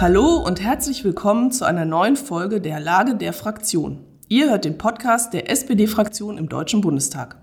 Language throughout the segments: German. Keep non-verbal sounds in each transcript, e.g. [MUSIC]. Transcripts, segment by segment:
Hallo und herzlich willkommen zu einer neuen Folge der Lage der Fraktion. Ihr hört den Podcast der SPD-Fraktion im Deutschen Bundestag.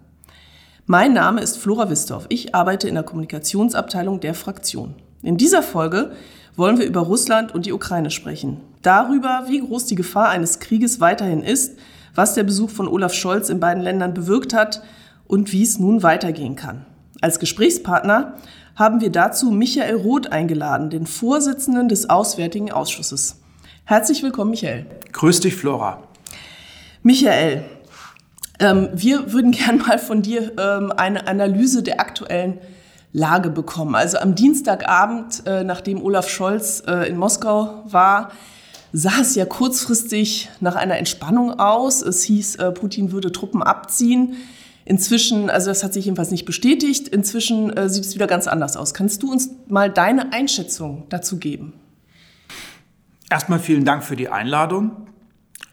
Mein Name ist Flora Wistorf. Ich arbeite in der Kommunikationsabteilung der Fraktion. In dieser Folge wollen wir über Russland und die Ukraine sprechen. Darüber, wie groß die Gefahr eines Krieges weiterhin ist, was der Besuch von Olaf Scholz in beiden Ländern bewirkt hat und wie es nun weitergehen kann. Als Gesprächspartner haben wir dazu Michael Roth eingeladen, den Vorsitzenden des Auswärtigen Ausschusses. Herzlich willkommen, Michael. Grüß dich, Flora. Michael, ähm, wir würden [LAUGHS] gern mal von dir ähm, eine Analyse der aktuellen Lage bekommen. Also am Dienstagabend, äh, nachdem Olaf Scholz äh, in Moskau war, sah es ja kurzfristig nach einer Entspannung aus. Es hieß, äh, Putin würde Truppen abziehen. Inzwischen, also das hat sich jedenfalls nicht bestätigt, inzwischen äh, sieht es wieder ganz anders aus. Kannst du uns mal deine Einschätzung dazu geben? Erstmal vielen Dank für die Einladung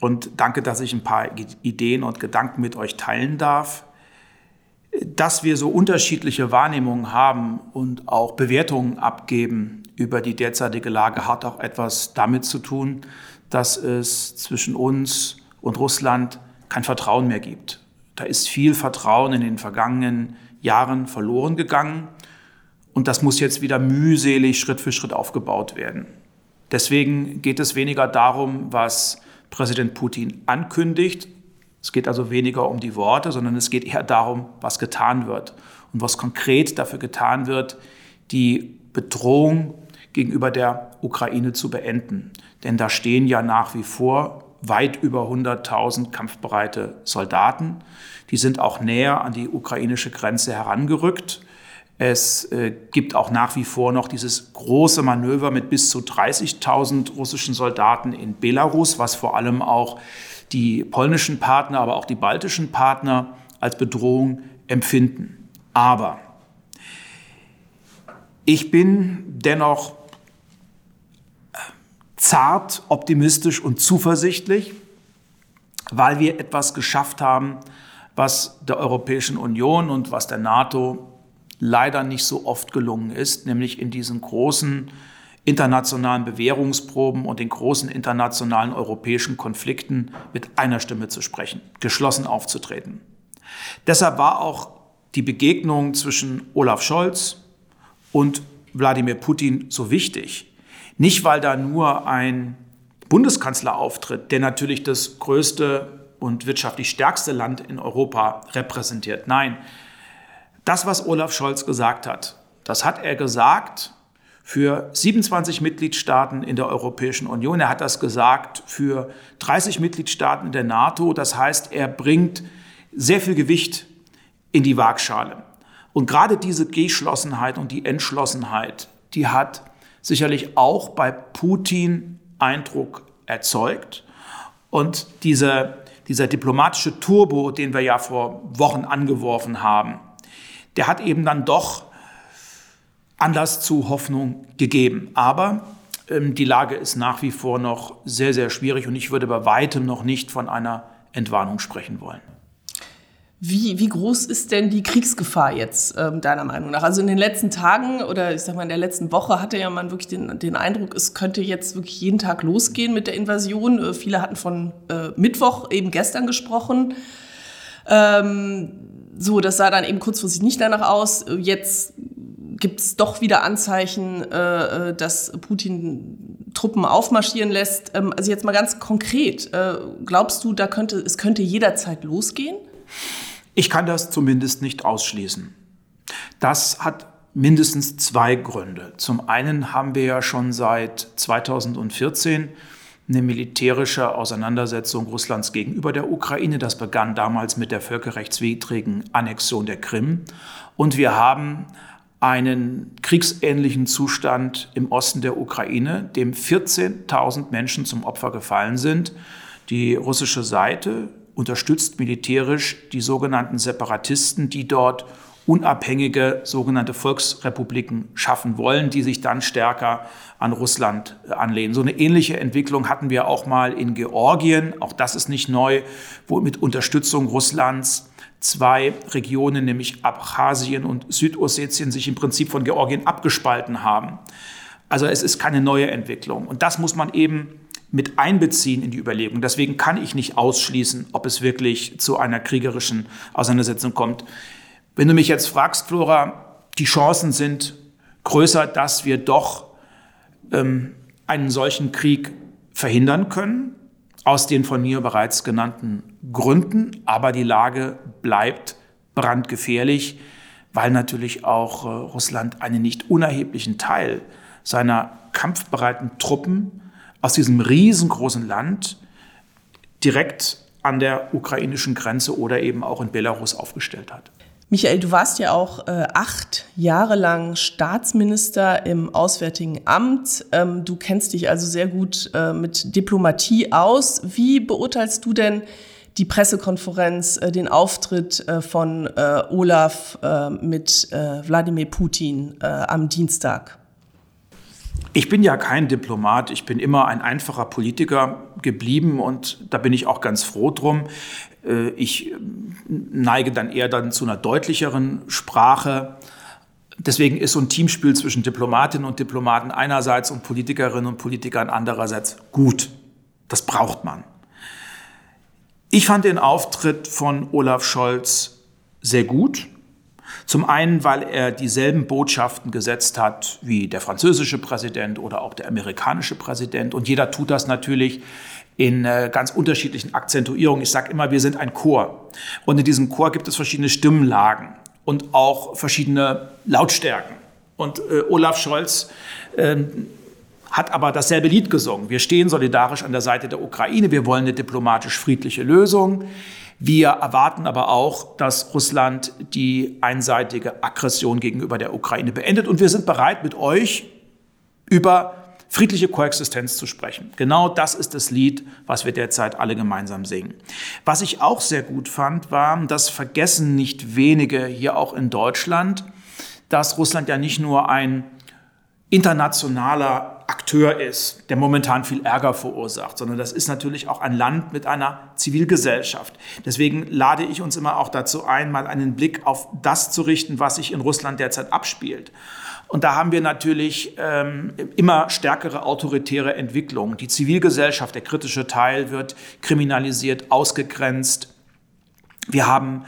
und danke, dass ich ein paar Ideen und Gedanken mit euch teilen darf. Dass wir so unterschiedliche Wahrnehmungen haben und auch Bewertungen abgeben über die derzeitige Lage, hat auch etwas damit zu tun, dass es zwischen uns und Russland kein Vertrauen mehr gibt. Da ist viel Vertrauen in den vergangenen Jahren verloren gegangen und das muss jetzt wieder mühselig Schritt für Schritt aufgebaut werden. Deswegen geht es weniger darum, was Präsident Putin ankündigt. Es geht also weniger um die Worte, sondern es geht eher darum, was getan wird und was konkret dafür getan wird, die Bedrohung gegenüber der Ukraine zu beenden. Denn da stehen ja nach wie vor weit über 100.000 kampfbereite Soldaten. Die sind auch näher an die ukrainische Grenze herangerückt. Es äh, gibt auch nach wie vor noch dieses große Manöver mit bis zu 30.000 russischen Soldaten in Belarus, was vor allem auch die polnischen Partner, aber auch die baltischen Partner als Bedrohung empfinden. Aber ich bin dennoch zart, optimistisch und zuversichtlich, weil wir etwas geschafft haben, was der Europäischen Union und was der NATO leider nicht so oft gelungen ist, nämlich in diesen großen internationalen Bewährungsproben und den großen internationalen europäischen Konflikten mit einer Stimme zu sprechen, geschlossen aufzutreten. Deshalb war auch die Begegnung zwischen Olaf Scholz und Wladimir Putin so wichtig, nicht, weil da nur ein Bundeskanzler auftritt, der natürlich das größte und wirtschaftlich stärkste Land in Europa repräsentiert. Nein, das, was Olaf Scholz gesagt hat, das hat er gesagt für 27 Mitgliedstaaten in der Europäischen Union. Er hat das gesagt für 30 Mitgliedstaaten der NATO. Das heißt, er bringt sehr viel Gewicht in die Waagschale. Und gerade diese Geschlossenheit und die Entschlossenheit, die hat sicherlich auch bei Putin Eindruck erzeugt. Und diese, dieser diplomatische Turbo, den wir ja vor Wochen angeworfen haben, der hat eben dann doch Anlass zu Hoffnung gegeben. Aber ähm, die Lage ist nach wie vor noch sehr, sehr schwierig und ich würde bei weitem noch nicht von einer Entwarnung sprechen wollen. Wie, wie groß ist denn die Kriegsgefahr jetzt, ähm, deiner Meinung nach? Also in den letzten Tagen oder ich sag mal in der letzten Woche hatte ja man wirklich den, den Eindruck, es könnte jetzt wirklich jeden Tag losgehen mit der Invasion. Äh, viele hatten von äh, Mittwoch eben gestern gesprochen. Ähm, so, das sah dann eben kurzfristig nicht danach aus. Jetzt gibt es doch wieder Anzeichen, äh, äh, dass Putin Truppen aufmarschieren lässt. Ähm, also jetzt mal ganz konkret, äh, glaubst du, da könnte, es könnte jederzeit losgehen? Ich kann das zumindest nicht ausschließen. Das hat mindestens zwei Gründe. Zum einen haben wir ja schon seit 2014 eine militärische Auseinandersetzung Russlands gegenüber der Ukraine. Das begann damals mit der völkerrechtswidrigen Annexion der Krim. Und wir haben einen kriegsähnlichen Zustand im Osten der Ukraine, dem 14.000 Menschen zum Opfer gefallen sind. Die russische Seite unterstützt militärisch die sogenannten Separatisten, die dort unabhängige sogenannte Volksrepubliken schaffen wollen, die sich dann stärker an Russland äh, anlehnen. So eine ähnliche Entwicklung hatten wir auch mal in Georgien, auch das ist nicht neu, wo mit Unterstützung Russlands zwei Regionen, nämlich Abchasien und Südossetien, sich im Prinzip von Georgien abgespalten haben. Also es ist keine neue Entwicklung. Und das muss man eben mit einbeziehen in die Überlegung. Deswegen kann ich nicht ausschließen, ob es wirklich zu einer kriegerischen Auseinandersetzung kommt. Wenn du mich jetzt fragst, Flora, die Chancen sind größer, dass wir doch ähm, einen solchen Krieg verhindern können, aus den von mir bereits genannten Gründen. Aber die Lage bleibt brandgefährlich, weil natürlich auch äh, Russland einen nicht unerheblichen Teil seiner kampfbereiten Truppen aus diesem riesengroßen Land direkt an der ukrainischen Grenze oder eben auch in Belarus aufgestellt hat. Michael, du warst ja auch äh, acht Jahre lang Staatsminister im Auswärtigen Amt. Ähm, du kennst dich also sehr gut äh, mit Diplomatie aus. Wie beurteilst du denn die Pressekonferenz, äh, den Auftritt äh, von äh, Olaf äh, mit Wladimir Putin am Dienstag? Ich bin ja kein Diplomat, ich bin immer ein einfacher Politiker geblieben und da bin ich auch ganz froh drum. Äh, ich äh, neige dann eher dann zu einer deutlicheren Sprache. Deswegen ist so ein Teamspiel zwischen Diplomatinnen und Diplomaten einerseits und Politikerinnen und Politikern andererseits gut. Das braucht man. Ich fand den Auftritt von Olaf Scholz sehr gut. Zum einen, weil er dieselben Botschaften gesetzt hat wie der französische Präsident oder auch der amerikanische Präsident. Und jeder tut das natürlich in äh, ganz unterschiedlichen Akzentuierungen. Ich sage immer, wir sind ein Chor. Und in diesem Chor gibt es verschiedene Stimmlagen und auch verschiedene Lautstärken. Und äh, Olaf Scholz äh, hat aber dasselbe Lied gesungen. Wir stehen solidarisch an der Seite der Ukraine. Wir wollen eine diplomatisch friedliche Lösung. Wir erwarten aber auch, dass Russland die einseitige Aggression gegenüber der Ukraine beendet. Und wir sind bereit, mit euch über friedliche Koexistenz zu sprechen. Genau das ist das Lied, was wir derzeit alle gemeinsam singen. Was ich auch sehr gut fand, war, das vergessen nicht wenige hier auch in Deutschland, dass Russland ja nicht nur ein internationaler Akteur ist, der momentan viel Ärger verursacht, sondern das ist natürlich auch ein Land mit einer Zivilgesellschaft. Deswegen lade ich uns immer auch dazu ein, mal einen Blick auf das zu richten, was sich in Russland derzeit abspielt. Und da haben wir natürlich ähm, immer stärkere autoritäre Entwicklungen. Die Zivilgesellschaft, der kritische Teil, wird kriminalisiert, ausgegrenzt. Wir haben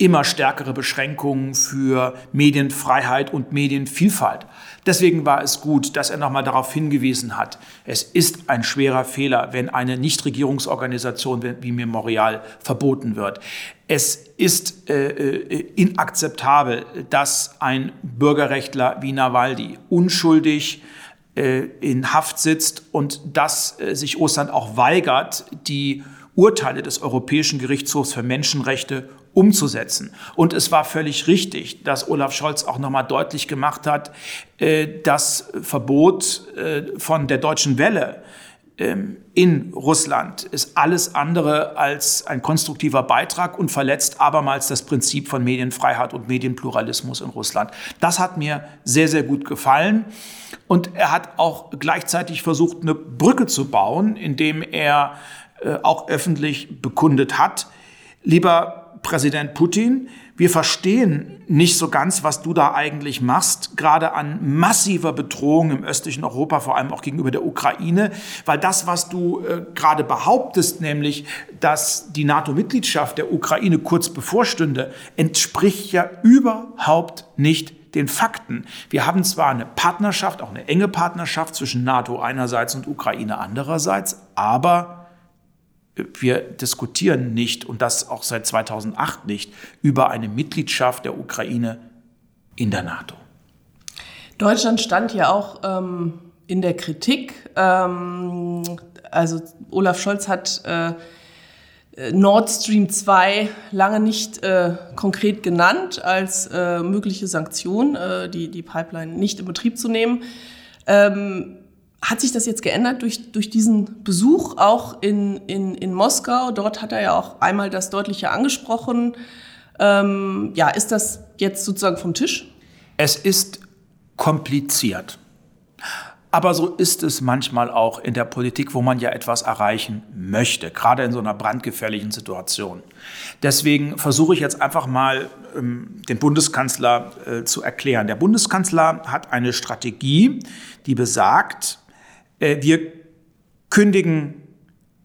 immer stärkere Beschränkungen für Medienfreiheit und Medienvielfalt. Deswegen war es gut, dass er nochmal darauf hingewiesen hat, es ist ein schwerer Fehler, wenn eine Nichtregierungsorganisation wie Memorial verboten wird. Es ist äh, äh, inakzeptabel, dass ein Bürgerrechtler wie Nawalny unschuldig äh, in Haft sitzt und dass äh, sich Russland auch weigert, die Urteile des Europäischen Gerichtshofs für Menschenrechte umzusetzen. Und es war völlig richtig, dass Olaf Scholz auch nochmal deutlich gemacht hat, äh, das Verbot äh, von der deutschen Welle ähm, in Russland ist alles andere als ein konstruktiver Beitrag und verletzt abermals das Prinzip von Medienfreiheit und Medienpluralismus in Russland. Das hat mir sehr, sehr gut gefallen. Und er hat auch gleichzeitig versucht, eine Brücke zu bauen, indem er äh, auch öffentlich bekundet hat, lieber Präsident Putin, wir verstehen nicht so ganz, was du da eigentlich machst, gerade an massiver Bedrohung im östlichen Europa, vor allem auch gegenüber der Ukraine, weil das, was du äh, gerade behauptest, nämlich, dass die NATO-Mitgliedschaft der Ukraine kurz bevorstünde, entspricht ja überhaupt nicht den Fakten. Wir haben zwar eine Partnerschaft, auch eine enge Partnerschaft zwischen NATO einerseits und Ukraine andererseits, aber wir diskutieren nicht, und das auch seit 2008 nicht, über eine Mitgliedschaft der Ukraine in der NATO. Deutschland stand ja auch ähm, in der Kritik. Ähm, also Olaf Scholz hat äh, Nord Stream 2 lange nicht äh, konkret genannt als äh, mögliche Sanktion, äh, die, die Pipeline nicht in Betrieb zu nehmen. Ähm, hat sich das jetzt geändert durch, durch diesen Besuch auch in, in, in Moskau? Dort hat er ja auch einmal das Deutliche angesprochen. Ähm, ja, ist das jetzt sozusagen vom Tisch? Es ist kompliziert. Aber so ist es manchmal auch in der Politik, wo man ja etwas erreichen möchte, gerade in so einer brandgefährlichen Situation. Deswegen versuche ich jetzt einfach mal ähm, den Bundeskanzler äh, zu erklären. Der Bundeskanzler hat eine Strategie, die besagt, wir kündigen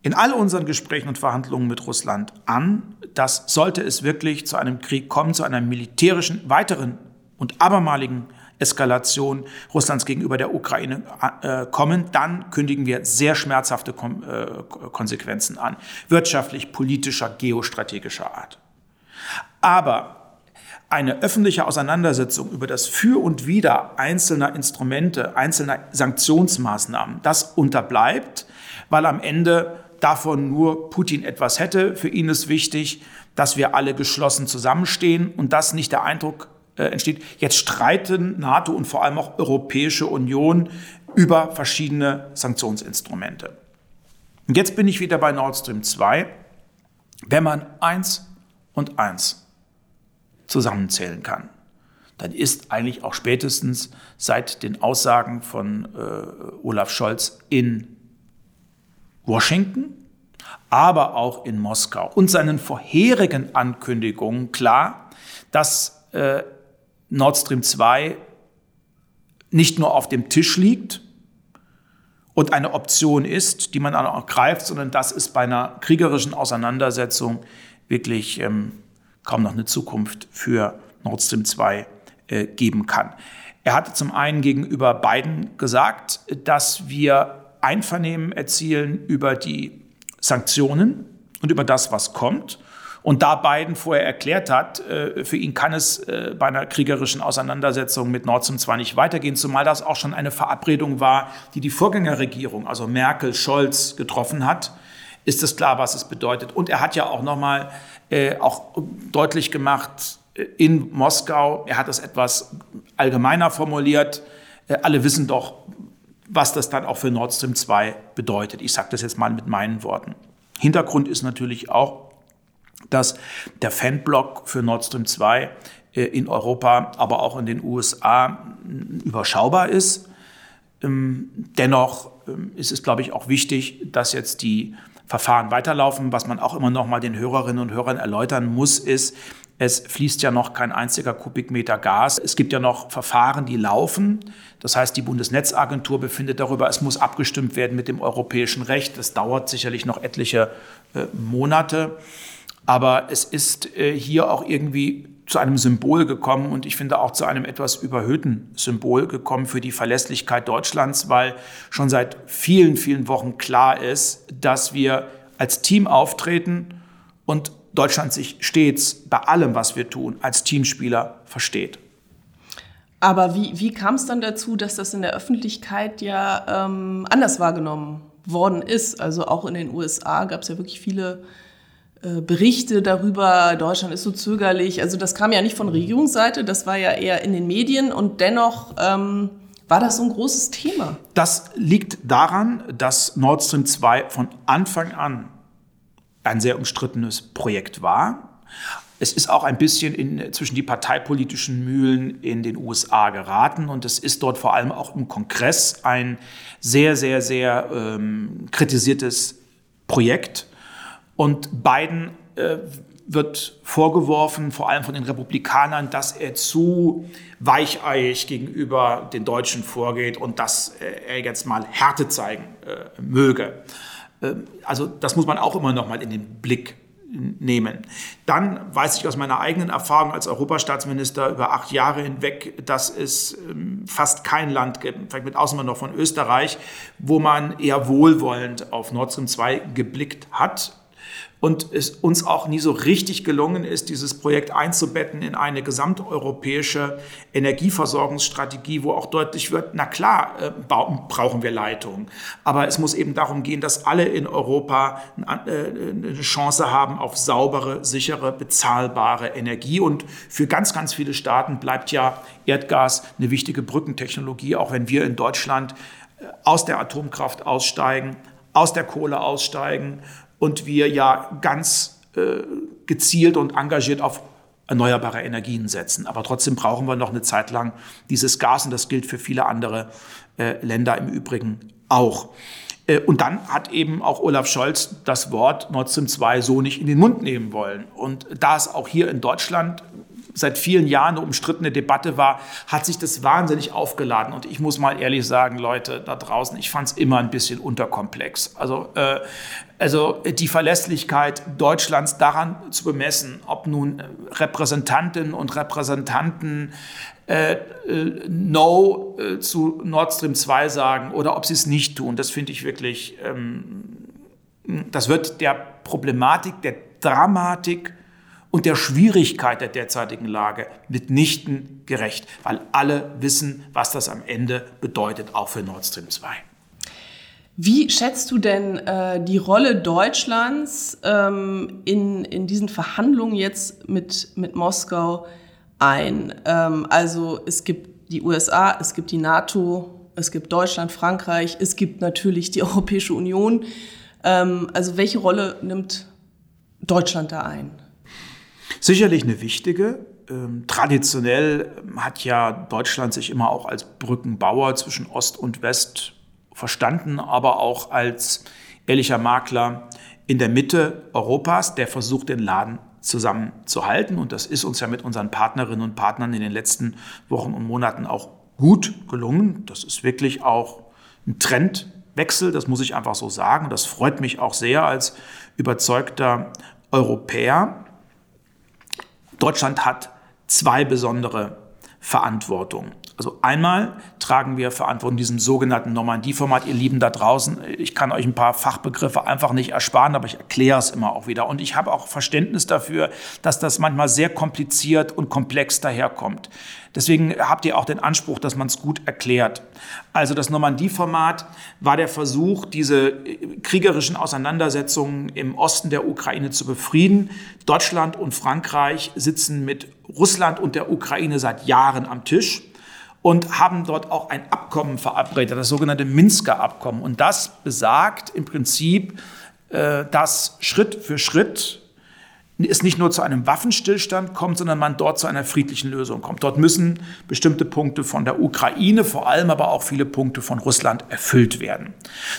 in all unseren Gesprächen und Verhandlungen mit Russland an, dass sollte es wirklich zu einem Krieg kommen, zu einer militärischen weiteren und abermaligen Eskalation Russlands gegenüber der Ukraine äh, kommen, dann kündigen wir sehr schmerzhafte Kom äh, Konsequenzen an, wirtschaftlich, politischer, geostrategischer Art. Aber eine öffentliche Auseinandersetzung über das Für und Wider einzelner Instrumente, einzelner Sanktionsmaßnahmen, das unterbleibt, weil am Ende davon nur Putin etwas hätte. Für ihn ist wichtig, dass wir alle geschlossen zusammenstehen und dass nicht der Eindruck äh, entsteht, jetzt streiten NATO und vor allem auch Europäische Union über verschiedene Sanktionsinstrumente. Und jetzt bin ich wieder bei Nord Stream 2. Wenn man eins und eins zusammenzählen kann, dann ist eigentlich auch spätestens seit den Aussagen von äh, Olaf Scholz in Washington, aber auch in Moskau und seinen vorherigen Ankündigungen klar, dass äh, Nord Stream 2 nicht nur auf dem Tisch liegt und eine Option ist, die man auch greift, sondern dass es bei einer kriegerischen Auseinandersetzung wirklich ähm, kaum noch eine Zukunft für Nord Stream 2 äh, geben kann. Er hatte zum einen gegenüber Biden gesagt, dass wir Einvernehmen erzielen über die Sanktionen und über das, was kommt. Und da Biden vorher erklärt hat, äh, für ihn kann es äh, bei einer kriegerischen Auseinandersetzung mit Nord Stream 2 nicht weitergehen, zumal das auch schon eine Verabredung war, die die Vorgängerregierung, also Merkel, Scholz, getroffen hat, ist es klar, was es bedeutet. Und er hat ja auch nochmal äh, auch deutlich gemacht in Moskau, er hat es etwas allgemeiner formuliert, alle wissen doch, was das dann auch für Nord Stream 2 bedeutet. Ich sage das jetzt mal mit meinen Worten. Hintergrund ist natürlich auch, dass der Fanblock für Nord Stream 2 äh, in Europa, aber auch in den USA überschaubar ist. Ähm, dennoch ähm, ist es, glaube ich, auch wichtig, dass jetzt die Verfahren weiterlaufen. Was man auch immer noch mal den Hörerinnen und Hörern erläutern muss, ist, es fließt ja noch kein einziger Kubikmeter Gas. Es gibt ja noch Verfahren, die laufen. Das heißt, die Bundesnetzagentur befindet darüber, es muss abgestimmt werden mit dem europäischen Recht. Das dauert sicherlich noch etliche äh, Monate. Aber es ist äh, hier auch irgendwie zu einem Symbol gekommen und ich finde auch zu einem etwas überhöhten Symbol gekommen für die Verlässlichkeit Deutschlands, weil schon seit vielen, vielen Wochen klar ist, dass wir als Team auftreten und Deutschland sich stets bei allem, was wir tun, als Teamspieler versteht. Aber wie, wie kam es dann dazu, dass das in der Öffentlichkeit ja ähm, anders wahrgenommen worden ist? Also auch in den USA gab es ja wirklich viele Berichte darüber, Deutschland ist so zögerlich. Also das kam ja nicht von Regierungsseite, das war ja eher in den Medien und dennoch ähm, war das so ein großes Thema. Das liegt daran, dass Nord Stream 2 von Anfang an ein sehr umstrittenes Projekt war. Es ist auch ein bisschen in, zwischen die parteipolitischen Mühlen in den USA geraten und es ist dort vor allem auch im Kongress ein sehr, sehr, sehr ähm, kritisiertes Projekt. Und Biden äh, wird vorgeworfen, vor allem von den Republikanern, dass er zu weicheiig gegenüber den Deutschen vorgeht und dass äh, er jetzt mal Härte zeigen äh, möge. Ähm, also das muss man auch immer noch mal in den Blick nehmen. Dann weiß ich aus meiner eigenen Erfahrung als Europastaatsminister über acht Jahre hinweg, dass es ähm, fast kein Land gibt, vielleicht mit Ausnahme noch von Österreich, wo man eher wohlwollend auf Nord Stream 2 geblickt hat und es uns auch nie so richtig gelungen ist, dieses Projekt einzubetten in eine gesamteuropäische Energieversorgungsstrategie, wo auch deutlich wird, na klar, äh, brauchen wir Leitungen. Aber es muss eben darum gehen, dass alle in Europa äh, eine Chance haben auf saubere, sichere, bezahlbare Energie. Und für ganz, ganz viele Staaten bleibt ja Erdgas eine wichtige Brückentechnologie, auch wenn wir in Deutschland äh, aus der Atomkraft aussteigen, aus der Kohle aussteigen und wir ja ganz äh, gezielt und engagiert auf erneuerbare Energien setzen. Aber trotzdem brauchen wir noch eine Zeit lang dieses Gas und das gilt für viele andere äh, Länder im Übrigen auch. Äh, und dann hat eben auch Olaf Scholz das Wort Nord Stream 2 so nicht in den Mund nehmen wollen. Und da es auch hier in Deutschland seit vielen Jahren eine umstrittene Debatte war, hat sich das wahnsinnig aufgeladen. Und ich muss mal ehrlich sagen, Leute da draußen, ich fand es immer ein bisschen unterkomplex. Also, äh, also die Verlässlichkeit Deutschlands daran zu bemessen, ob nun Repräsentantinnen und Repräsentanten äh, äh, No äh, zu Nord Stream 2 sagen oder ob sie es nicht tun, das finde ich wirklich, ähm, das wird der Problematik, der Dramatik und der Schwierigkeit der derzeitigen Lage mitnichten gerecht, weil alle wissen, was das am Ende bedeutet, auch für Nord Stream 2. Wie schätzt du denn äh, die Rolle Deutschlands ähm, in, in diesen Verhandlungen jetzt mit, mit Moskau ein? Ähm, also es gibt die USA, es gibt die NATO, es gibt Deutschland, Frankreich, es gibt natürlich die [LAUGHS] Europäische Union. Ähm, also welche Rolle nimmt Deutschland da ein? Sicherlich eine wichtige. Ähm, traditionell hat ja Deutschland sich immer auch als Brückenbauer zwischen Ost und West verstanden, aber auch als ehrlicher Makler in der Mitte Europas, der versucht, den Laden zusammenzuhalten. Und das ist uns ja mit unseren Partnerinnen und Partnern in den letzten Wochen und Monaten auch gut gelungen. Das ist wirklich auch ein Trendwechsel, das muss ich einfach so sagen. Das freut mich auch sehr als überzeugter Europäer. Deutschland hat zwei besondere Verantwortungen. Also einmal tragen wir Verantwortung in diesem sogenannten Normandie-Format. Ihr Lieben da draußen, ich kann euch ein paar Fachbegriffe einfach nicht ersparen, aber ich erkläre es immer auch wieder. Und ich habe auch Verständnis dafür, dass das manchmal sehr kompliziert und komplex daherkommt. Deswegen habt ihr auch den Anspruch, dass man es gut erklärt. Also das Normandie-Format war der Versuch, diese kriegerischen Auseinandersetzungen im Osten der Ukraine zu befrieden. Deutschland und Frankreich sitzen mit Russland und der Ukraine seit Jahren am Tisch und haben dort auch ein Abkommen verabredet, das sogenannte Minsker Abkommen. Und das besagt im Prinzip, äh, dass Schritt für Schritt es nicht nur zu einem Waffenstillstand kommt, sondern man dort zu einer friedlichen Lösung kommt. Dort müssen bestimmte Punkte von der Ukraine, vor allem aber auch viele Punkte von Russland erfüllt werden.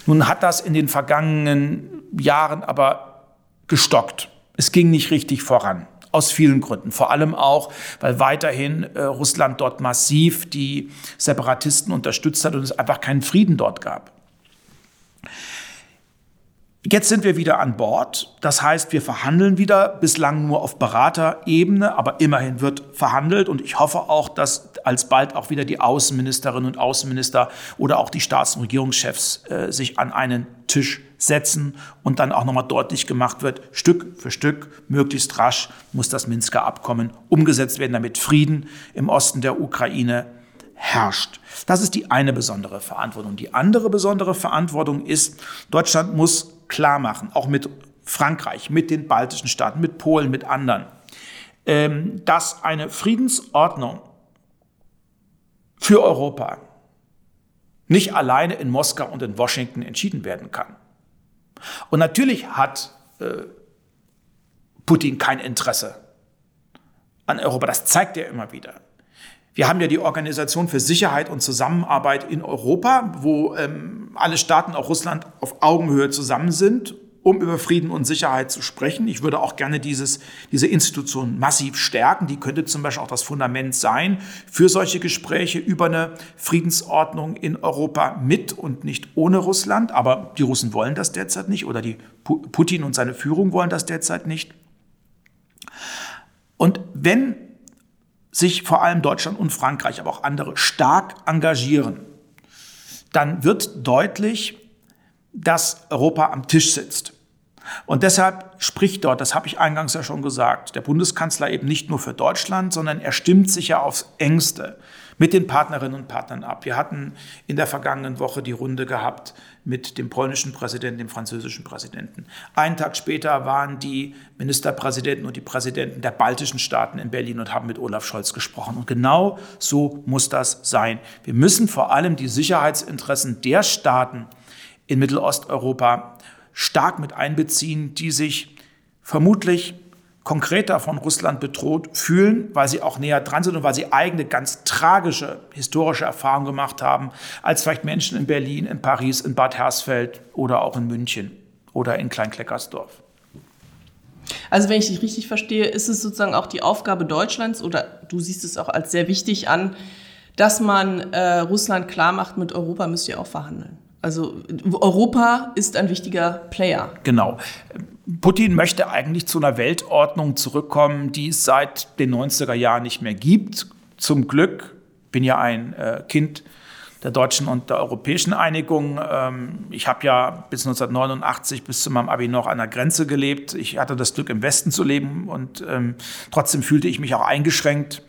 Nun hat das in den vergangenen Jahren aber gestockt. Es ging nicht richtig voran. Aus vielen Gründen. Vor allem auch, weil weiterhin äh, Russland dort massiv die Separatisten unterstützt hat und es einfach keinen Frieden dort gab. Jetzt sind wir wieder an Bord. Das heißt, wir verhandeln wieder, bislang nur auf Beraterebene, aber immerhin wird verhandelt. Und ich hoffe auch, dass alsbald auch wieder die Außenministerinnen und Außenminister oder auch die Staats- und Regierungschefs äh, sich an einen Tisch setzen und dann auch nochmal deutlich gemacht wird, Stück für Stück, möglichst rasch muss das Minsker Abkommen umgesetzt werden, damit Frieden im Osten der Ukraine herrscht. Das ist die eine besondere Verantwortung. Die andere besondere Verantwortung ist, Deutschland muss klar machen, auch mit Frankreich, mit den baltischen Staaten, mit Polen, mit anderen, ähm, dass eine Friedensordnung für Europa nicht alleine in Moskau und in Washington entschieden werden kann. Und natürlich hat äh, Putin kein Interesse an Europa. Das zeigt er immer wieder. Wir haben ja die Organisation für Sicherheit und Zusammenarbeit in Europa, wo ähm, alle Staaten, auch Russland, auf Augenhöhe zusammen sind, um über Frieden und Sicherheit zu sprechen. Ich würde auch gerne dieses, diese Institution massiv stärken. Die könnte zum Beispiel auch das Fundament sein für solche Gespräche über eine Friedensordnung in Europa mit und nicht ohne Russland. Aber die Russen wollen das derzeit nicht oder die Putin und seine Führung wollen das derzeit nicht. Und wenn sich vor allem Deutschland und Frankreich, aber auch andere stark engagieren, dann wird deutlich, dass Europa am Tisch sitzt. Und deshalb spricht dort, das habe ich eingangs ja schon gesagt, der Bundeskanzler eben nicht nur für Deutschland, sondern er stimmt sich ja aufs engste mit den Partnerinnen und Partnern ab. Wir hatten in der vergangenen Woche die Runde gehabt mit dem polnischen Präsidenten, dem französischen Präsidenten. Einen Tag später waren die Ministerpräsidenten und die Präsidenten der baltischen Staaten in Berlin und haben mit Olaf Scholz gesprochen. Und genau so muss das sein. Wir müssen vor allem die Sicherheitsinteressen der Staaten in Mittelosteuropa stark mit einbeziehen, die sich vermutlich konkreter von Russland bedroht fühlen, weil sie auch näher dran sind und weil sie eigene ganz tragische historische Erfahrungen gemacht haben, als vielleicht Menschen in Berlin, in Paris, in Bad Hersfeld oder auch in München oder in Kleinkleckersdorf. Also wenn ich dich richtig verstehe, ist es sozusagen auch die Aufgabe Deutschlands oder du siehst es auch als sehr wichtig an, dass man äh, Russland klar macht, mit Europa müsst ihr auch verhandeln. Also Europa ist ein wichtiger Player. Genau. Putin möchte eigentlich zu einer Weltordnung zurückkommen, die es seit den 90er Jahren nicht mehr gibt. Zum Glück bin ja ein äh, Kind der deutschen und der europäischen Einigung. Ähm, ich habe ja bis 1989 bis zu meinem Abi noch an der Grenze gelebt. Ich hatte das Glück, im Westen zu leben und ähm, trotzdem fühlte ich mich auch eingeschränkt.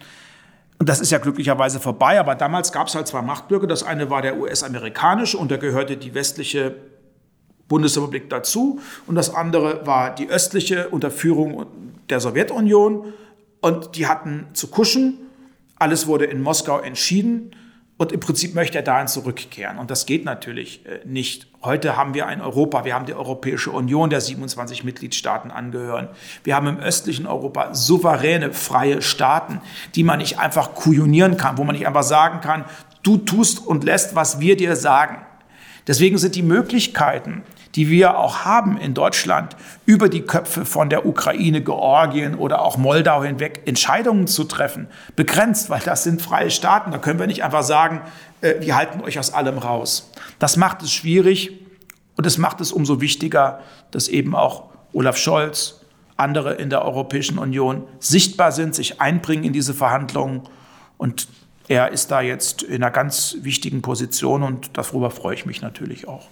Und das ist ja glücklicherweise vorbei, aber damals gab es halt zwei Machtblöcke. Das eine war der US-amerikanische und da gehörte die westliche Bundesrepublik dazu und das andere war die östliche unter Führung der Sowjetunion und die hatten zu kuschen. Alles wurde in Moskau entschieden und im Prinzip möchte er dahin zurückkehren. Und das geht natürlich äh, nicht. Heute haben wir ein Europa, wir haben die Europäische Union, der 27 Mitgliedstaaten angehören. Wir haben im östlichen Europa souveräne, freie Staaten, die man nicht einfach kujonieren kann, wo man nicht einfach sagen kann, du tust und lässt, was wir dir sagen. Deswegen sind die Möglichkeiten, die wir auch haben in Deutschland, über die Köpfe von der Ukraine, Georgien oder auch Moldau hinweg Entscheidungen zu treffen, begrenzt, weil das sind freie Staaten. Da können wir nicht einfach sagen, äh, wir halten euch aus allem raus. Das macht es schwierig und es macht es umso wichtiger, dass eben auch Olaf Scholz, andere in der Europäischen Union sichtbar sind, sich einbringen in diese Verhandlungen und er ist da jetzt in einer ganz wichtigen Position und darüber freue ich mich natürlich auch.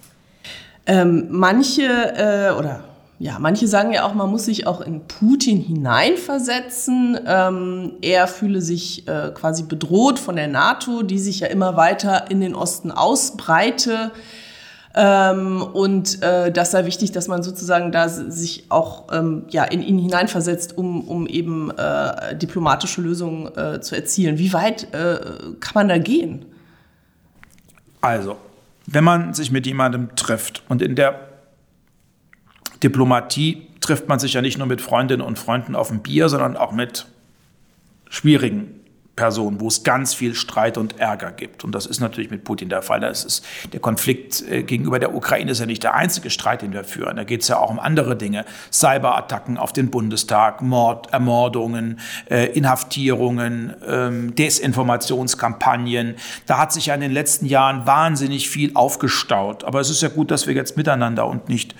Ähm, manche äh, oder ja, manche sagen ja auch, man muss sich auch in Putin hineinversetzen. Ähm, er fühle sich äh, quasi bedroht von der NATO, die sich ja immer weiter in den Osten ausbreite. Ähm, und äh, das sei wichtig, dass man sozusagen da sich auch ähm, ja, in ihn hineinversetzt, um, um eben äh, diplomatische Lösungen äh, zu erzielen. Wie weit äh, kann man da gehen? Also, wenn man sich mit jemandem trifft und in der Diplomatie trifft man sich ja nicht nur mit Freundinnen und Freunden auf ein Bier, sondern auch mit schwierigen Personen, wo es ganz viel Streit und Ärger gibt. Und das ist natürlich mit Putin der Fall. Das ist, der Konflikt äh, gegenüber der Ukraine ist ja nicht der einzige Streit, den wir führen. Da geht es ja auch um andere Dinge. Cyberattacken auf den Bundestag, Mord, Ermordungen, äh, Inhaftierungen, ähm, Desinformationskampagnen. Da hat sich ja in den letzten Jahren wahnsinnig viel aufgestaut. Aber es ist ja gut, dass wir jetzt miteinander und nicht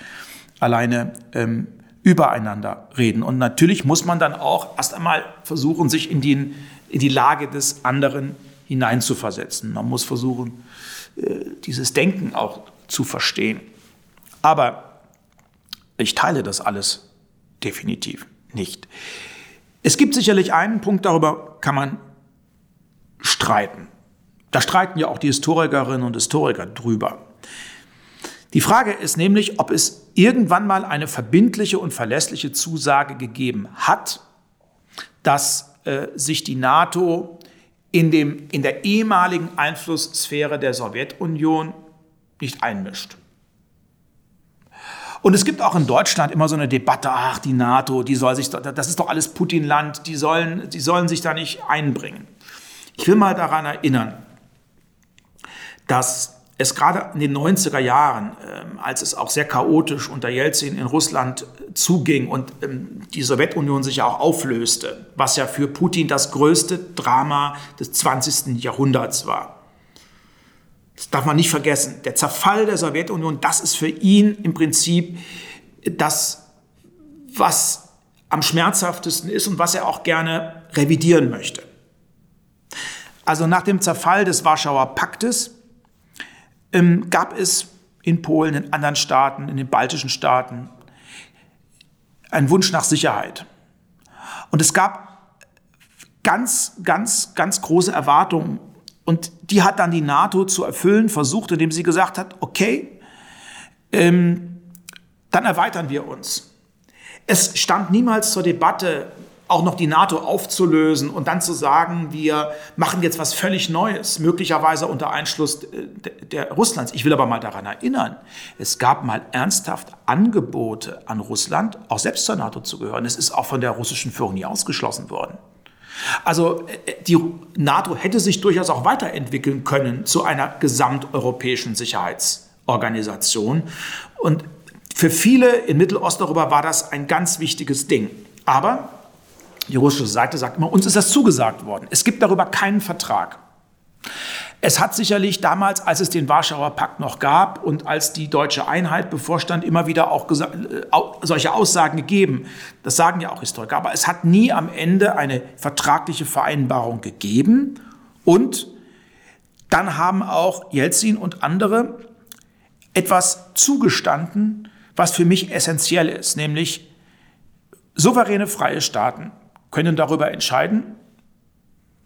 alleine ähm, übereinander reden. Und natürlich muss man dann auch erst einmal versuchen, sich in den in die Lage des anderen hineinzuversetzen. Man muss versuchen, äh, dieses Denken auch zu verstehen. Aber ich teile das alles definitiv nicht. Es gibt sicherlich einen Punkt, darüber kann man streiten. Da streiten ja auch die Historikerinnen und Historiker drüber. Die Frage ist nämlich, ob es irgendwann mal eine verbindliche und verlässliche Zusage gegeben hat, dass äh, sich die NATO in, dem, in der ehemaligen Einflusssphäre der Sowjetunion nicht einmischt. Und es gibt auch in Deutschland immer so eine Debatte, ach, die NATO, die soll sich, das ist doch alles Putinland, die sollen, die sollen sich da nicht einbringen. Ich will mal daran erinnern, dass es gerade in den 90er Jahren, ähm, als es auch sehr chaotisch unter Jelzin in Russland äh, zuging und ähm, die Sowjetunion sich ja auch auflöste, was ja für Putin das größte Drama des 20. Jahrhunderts war. Das darf man nicht vergessen. Der Zerfall der Sowjetunion, das ist für ihn im Prinzip das, was am schmerzhaftesten ist und was er auch gerne revidieren möchte. Also nach dem Zerfall des Warschauer Paktes ähm, gab es in Polen, in anderen Staaten, in den baltischen Staaten einen Wunsch nach Sicherheit. Und es gab ganz, ganz, ganz große Erwartungen. Und die hat dann die NATO zu erfüllen versucht, indem sie gesagt hat, okay, ähm, dann erweitern wir uns. Es stand niemals zur Debatte, auch noch die NATO aufzulösen und dann zu sagen, wir machen jetzt was völlig Neues, möglicherweise unter Einschluss der, der Russlands. Ich will aber mal daran erinnern, es gab mal ernsthaft Angebote an Russland, auch selbst zur NATO zu gehören. Es ist auch von der russischen Führung nie ausgeschlossen worden. Also äh, die NATO hätte sich durchaus auch weiterentwickeln können zu einer gesamteuropäischen Sicherheitsorganisation. Und für viele in Mittelosteuropa war das ein ganz wichtiges Ding. Aber die russische Seite sagt immer, uns ist das zugesagt worden. Es gibt darüber keinen Vertrag. Es hat sicherlich damals, als es den Warschauer Pakt noch gab und als die deutsche Einheit bevorstand, immer wieder auch äh, solche Aussagen gegeben. Das sagen ja auch Historiker. Aber es hat nie am Ende eine vertragliche Vereinbarung gegeben. Und dann haben auch Jelzin und andere etwas zugestanden, was für mich essentiell ist, nämlich souveräne freie Staaten können darüber entscheiden,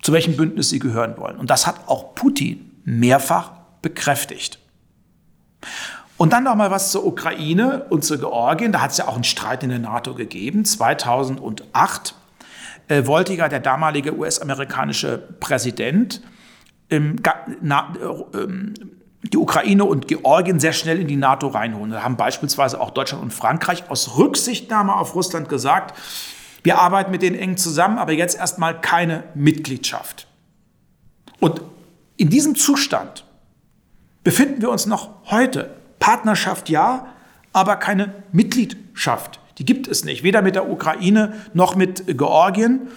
zu welchem Bündnis sie gehören wollen. Und das hat auch Putin mehrfach bekräftigt. Und dann noch mal was zur Ukraine und zu Georgien. Da hat es ja auch einen Streit in der NATO gegeben. 2008 äh, wollte ja der damalige US-amerikanische Präsident ähm, na, äh, die Ukraine und Georgien sehr schnell in die NATO reinholen. Da haben beispielsweise auch Deutschland und Frankreich aus Rücksichtnahme auf Russland gesagt, wir arbeiten mit denen eng zusammen, aber jetzt erstmal keine Mitgliedschaft. Und in diesem Zustand befinden wir uns noch heute. Partnerschaft ja, aber keine Mitgliedschaft. Die gibt es nicht, weder mit der Ukraine noch mit Georgien.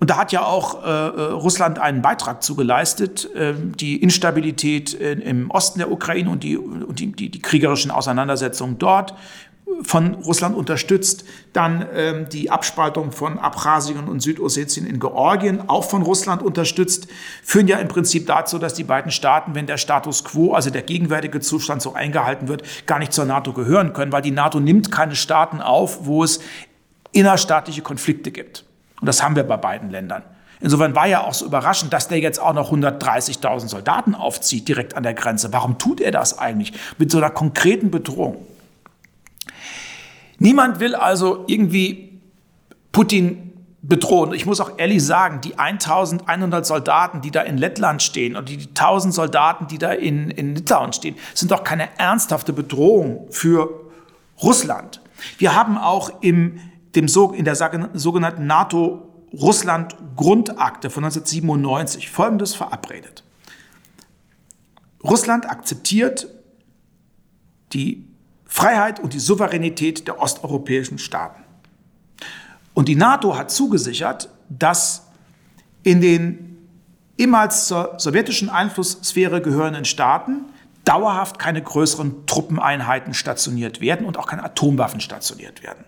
Und da hat ja auch äh, äh Russland einen Beitrag zu geleistet, äh, die Instabilität im Osten der Ukraine und die, und die, die, die kriegerischen Auseinandersetzungen dort von Russland unterstützt, dann ähm, die Abspaltung von Abchasien und Südossetien in Georgien, auch von Russland unterstützt, führen ja im Prinzip dazu, dass die beiden Staaten, wenn der Status quo, also der gegenwärtige Zustand so eingehalten wird, gar nicht zur NATO gehören können, weil die NATO nimmt keine Staaten auf, wo es innerstaatliche Konflikte gibt. Und das haben wir bei beiden Ländern. Insofern war ja auch so überraschend, dass der jetzt auch noch 130.000 Soldaten aufzieht direkt an der Grenze. Warum tut er das eigentlich mit so einer konkreten Bedrohung? Niemand will also irgendwie Putin bedrohen. Ich muss auch ehrlich sagen, die 1100 Soldaten, die da in Lettland stehen und die 1000 Soldaten, die da in, in Litauen stehen, sind doch keine ernsthafte Bedrohung für Russland. Wir haben auch im, dem, in der sogenannten NATO-Russland-Grundakte von 1997 Folgendes verabredet. Russland akzeptiert die Freiheit und die Souveränität der osteuropäischen Staaten. Und die NATO hat zugesichert, dass in den ehemals zur sowjetischen Einflusssphäre gehörenden Staaten dauerhaft keine größeren Truppeneinheiten stationiert werden und auch keine Atomwaffen stationiert werden.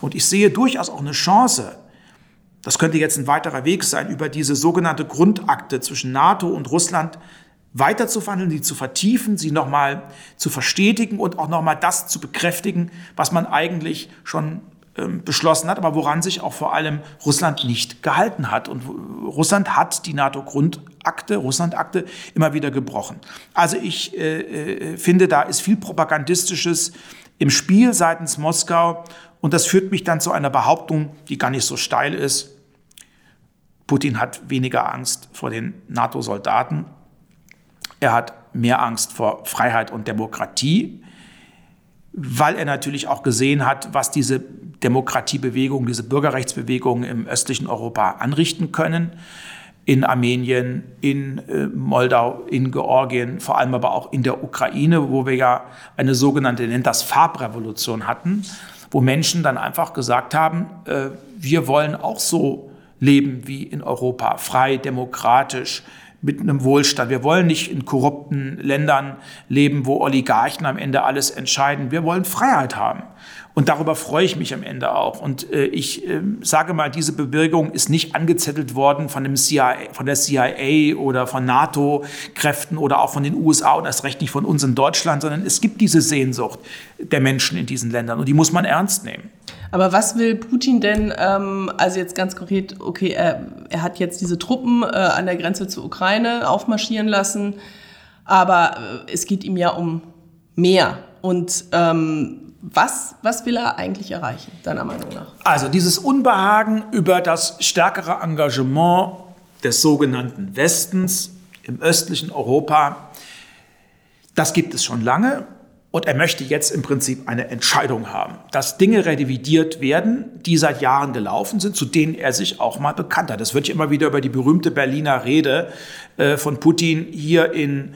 Und ich sehe durchaus auch eine Chance, das könnte jetzt ein weiterer Weg sein, über diese sogenannte Grundakte zwischen NATO und Russland weiter zu verhandeln, sie zu vertiefen, sie nochmal zu verstetigen und auch nochmal das zu bekräftigen, was man eigentlich schon ähm, beschlossen hat, aber woran sich auch vor allem Russland nicht gehalten hat. Und Russland hat die NATO-Grundakte, Russland-Akte immer wieder gebrochen. Also ich äh, äh, finde, da ist viel Propagandistisches im Spiel seitens Moskau und das führt mich dann zu einer Behauptung, die gar nicht so steil ist. Putin hat weniger Angst vor den NATO-Soldaten er hat mehr Angst vor Freiheit und Demokratie, weil er natürlich auch gesehen hat, was diese Demokratiebewegung, diese Bürgerrechtsbewegung im östlichen Europa anrichten können. In Armenien, in äh, Moldau, in Georgien, vor allem aber auch in der Ukraine, wo wir ja eine sogenannte, nennt das Farbrevolution hatten, wo Menschen dann einfach gesagt haben, äh, wir wollen auch so leben wie in Europa, frei, demokratisch, mit einem Wohlstand. Wir wollen nicht in korrupten Ländern leben, wo Oligarchen am Ende alles entscheiden. Wir wollen Freiheit haben. Und darüber freue ich mich am Ende auch. Und äh, ich äh, sage mal, diese Bewegung ist nicht angezettelt worden von, dem CIA, von der CIA oder von NATO-Kräften oder auch von den USA und erst recht nicht von uns in Deutschland, sondern es gibt diese Sehnsucht der Menschen in diesen Ländern und die muss man ernst nehmen. Aber was will Putin denn, ähm, also jetzt ganz konkret, okay, er, er hat jetzt diese Truppen äh, an der Grenze zur Ukraine aufmarschieren lassen, aber äh, es geht ihm ja um mehr Und ähm, was, was will er eigentlich erreichen, deiner Meinung nach? Also dieses Unbehagen über das stärkere Engagement des sogenannten Westens im östlichen Europa, das gibt es schon lange. Und er möchte jetzt im Prinzip eine Entscheidung haben, dass Dinge revidiert werden, die seit Jahren gelaufen sind, zu denen er sich auch mal bekannt hat. Es wird ja immer wieder über die berühmte Berliner Rede äh, von Putin hier in,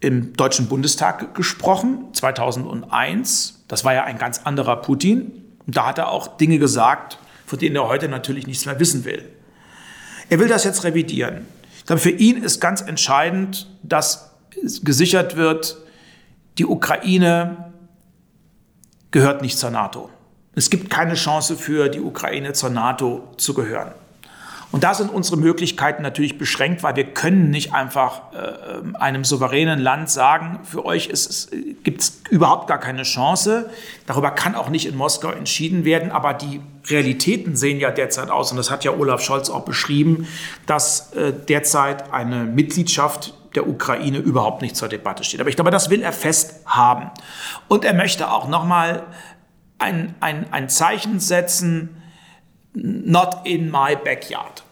im Deutschen Bundestag gesprochen, 2001. Das war ja ein ganz anderer Putin. Und da hat er auch Dinge gesagt, von denen er heute natürlich nichts mehr wissen will. Er will das jetzt revidieren. Glaube, für ihn ist ganz entscheidend, dass gesichert wird, die Ukraine gehört nicht zur NATO. Es gibt keine Chance für die Ukraine zur NATO zu gehören. Und da sind unsere Möglichkeiten natürlich beschränkt, weil wir können nicht einfach äh, einem souveränen Land sagen, für euch gibt es überhaupt gar keine Chance. Darüber kann auch nicht in Moskau entschieden werden. Aber die Realitäten sehen ja derzeit aus, und das hat ja Olaf Scholz auch beschrieben, dass äh, derzeit eine Mitgliedschaft der Ukraine überhaupt nicht zur Debatte steht. Aber ich glaube, das will er fest haben. Und er möchte auch nochmal ein, ein, ein Zeichen setzen, not in my backyard.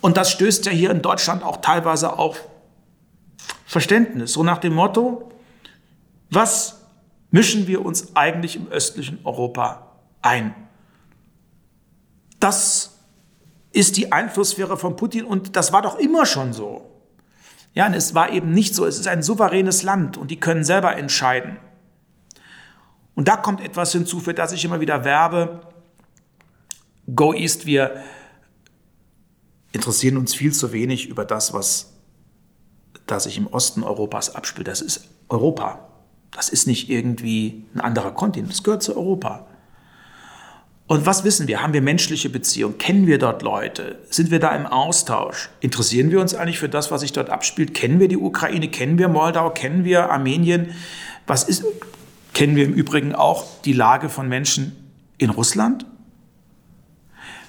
Und das stößt ja hier in Deutschland auch teilweise auf Verständnis. So nach dem Motto, was mischen wir uns eigentlich im östlichen Europa ein? Das ist die Einflusssphäre von Putin und das war doch immer schon so. Ja, und es war eben nicht so. Es ist ein souveränes Land und die können selber entscheiden. Und da kommt etwas hinzu, für das ich immer wieder werbe. Go East, wir interessieren uns viel zu wenig über das, was da sich im Osten Europas abspielt. Das ist Europa. Das ist nicht irgendwie ein anderer Kontinent. Das gehört zu Europa. Und was wissen wir? Haben wir menschliche Beziehungen? Kennen wir dort Leute? Sind wir da im Austausch? Interessieren wir uns eigentlich für das, was sich dort abspielt? Kennen wir die Ukraine? Kennen wir Moldau? Kennen wir Armenien? Was ist, kennen wir im Übrigen auch die Lage von Menschen in Russland?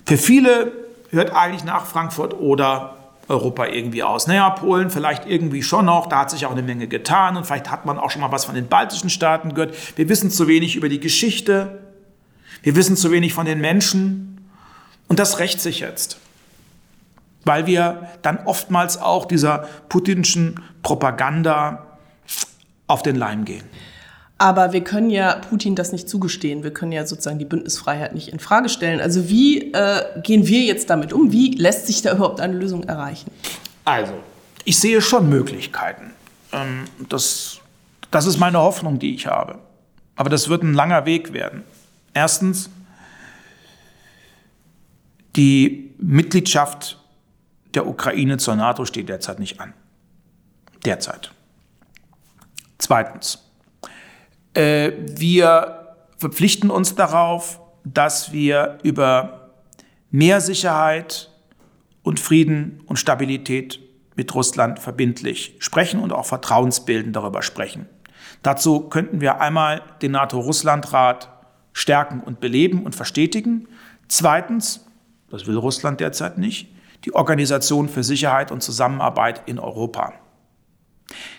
Für viele hört eigentlich nach Frankfurt oder Europa irgendwie aus. Naja, Polen vielleicht irgendwie schon noch, da hat sich auch eine Menge getan und vielleicht hat man auch schon mal was von den baltischen Staaten gehört. Wir wissen zu wenig über die Geschichte wir wissen zu wenig von den Menschen und das rächt sich jetzt, weil wir dann oftmals auch dieser putinschen Propaganda auf den Leim gehen. Aber wir können ja Putin das nicht zugestehen. Wir können ja sozusagen die Bündnisfreiheit nicht in Frage stellen. Also wie äh, gehen wir jetzt damit um? Wie lässt sich da überhaupt eine Lösung erreichen? Also, ich sehe schon Möglichkeiten. Ähm, das, das ist meine Hoffnung, die ich habe. Aber das wird ein langer Weg werden. Erstens, die Mitgliedschaft der Ukraine zur NATO steht derzeit nicht an. Derzeit. Zweitens, äh, wir verpflichten uns darauf, dass wir über mehr Sicherheit und Frieden und Stabilität mit Russland verbindlich sprechen und auch vertrauensbildend darüber sprechen. Dazu könnten wir einmal den NATO-Russland-Rat stärken und beleben und verstetigen. Zweitens, das will Russland derzeit nicht, die Organisation für Sicherheit und Zusammenarbeit in Europa.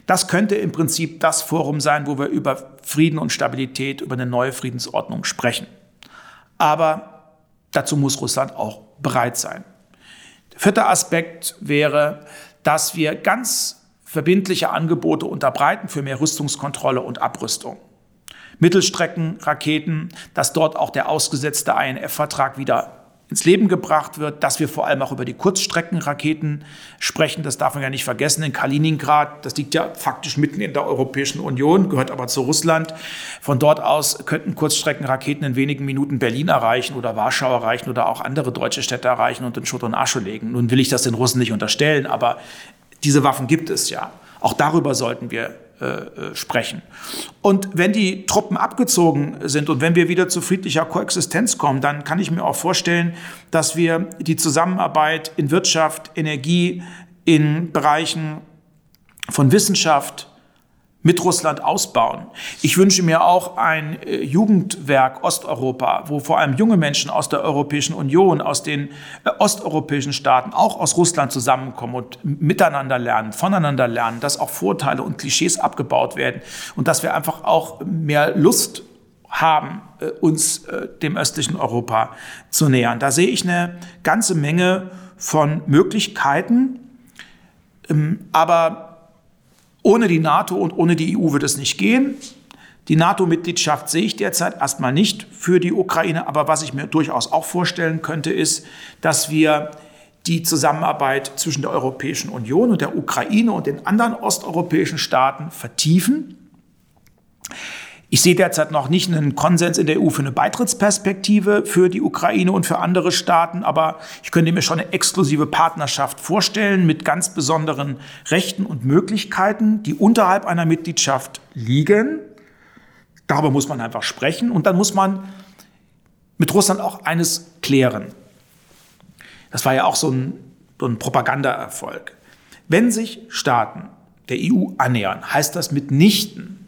Das könnte im Prinzip das Forum sein, wo wir über Frieden und Stabilität, über eine neue Friedensordnung sprechen. Aber dazu muss Russland auch bereit sein. Der vierte Aspekt wäre, dass wir ganz verbindliche Angebote unterbreiten für mehr Rüstungskontrolle und Abrüstung. Mittelstreckenraketen, dass dort auch der ausgesetzte INF-Vertrag wieder ins Leben gebracht wird, dass wir vor allem auch über die Kurzstreckenraketen sprechen. Das darf man ja nicht vergessen. In Kaliningrad, das liegt ja faktisch mitten in der Europäischen Union, gehört aber zu Russland. Von dort aus könnten Kurzstreckenraketen in wenigen Minuten Berlin erreichen oder Warschau erreichen oder auch andere deutsche Städte erreichen und in Schutt und Asche legen. Nun will ich das den Russen nicht unterstellen, aber diese Waffen gibt es ja. Auch darüber sollten wir äh, äh, sprechen. Und wenn die Truppen abgezogen sind und wenn wir wieder zu friedlicher Koexistenz kommen, dann kann ich mir auch vorstellen, dass wir die Zusammenarbeit in Wirtschaft, Energie, in Bereichen von Wissenschaft mit Russland ausbauen. Ich wünsche mir auch ein äh, Jugendwerk Osteuropa, wo vor allem junge Menschen aus der Europäischen Union, aus den äh, osteuropäischen Staaten, auch aus Russland zusammenkommen und miteinander lernen, voneinander lernen, dass auch Vorteile und Klischees abgebaut werden und dass wir einfach auch mehr Lust haben, äh, uns dem östlichen Europa zu nähern. Da sehe ich eine ganze Menge von Möglichkeiten, ähm, aber ohne die NATO und ohne die EU wird es nicht gehen. Die NATO-Mitgliedschaft sehe ich derzeit erstmal nicht für die Ukraine, aber was ich mir durchaus auch vorstellen könnte, ist, dass wir die Zusammenarbeit zwischen der Europäischen Union und der Ukraine und den anderen osteuropäischen Staaten vertiefen. Ich sehe derzeit noch nicht einen Konsens in der EU für eine Beitrittsperspektive für die Ukraine und für andere Staaten, aber ich könnte mir schon eine exklusive Partnerschaft vorstellen mit ganz besonderen Rechten und Möglichkeiten, die unterhalb einer Mitgliedschaft liegen. Darüber muss man einfach sprechen und dann muss man mit Russland auch eines klären. Das war ja auch so ein, so ein Propagandaerfolg. Wenn sich Staaten der EU annähern, heißt das mitnichten,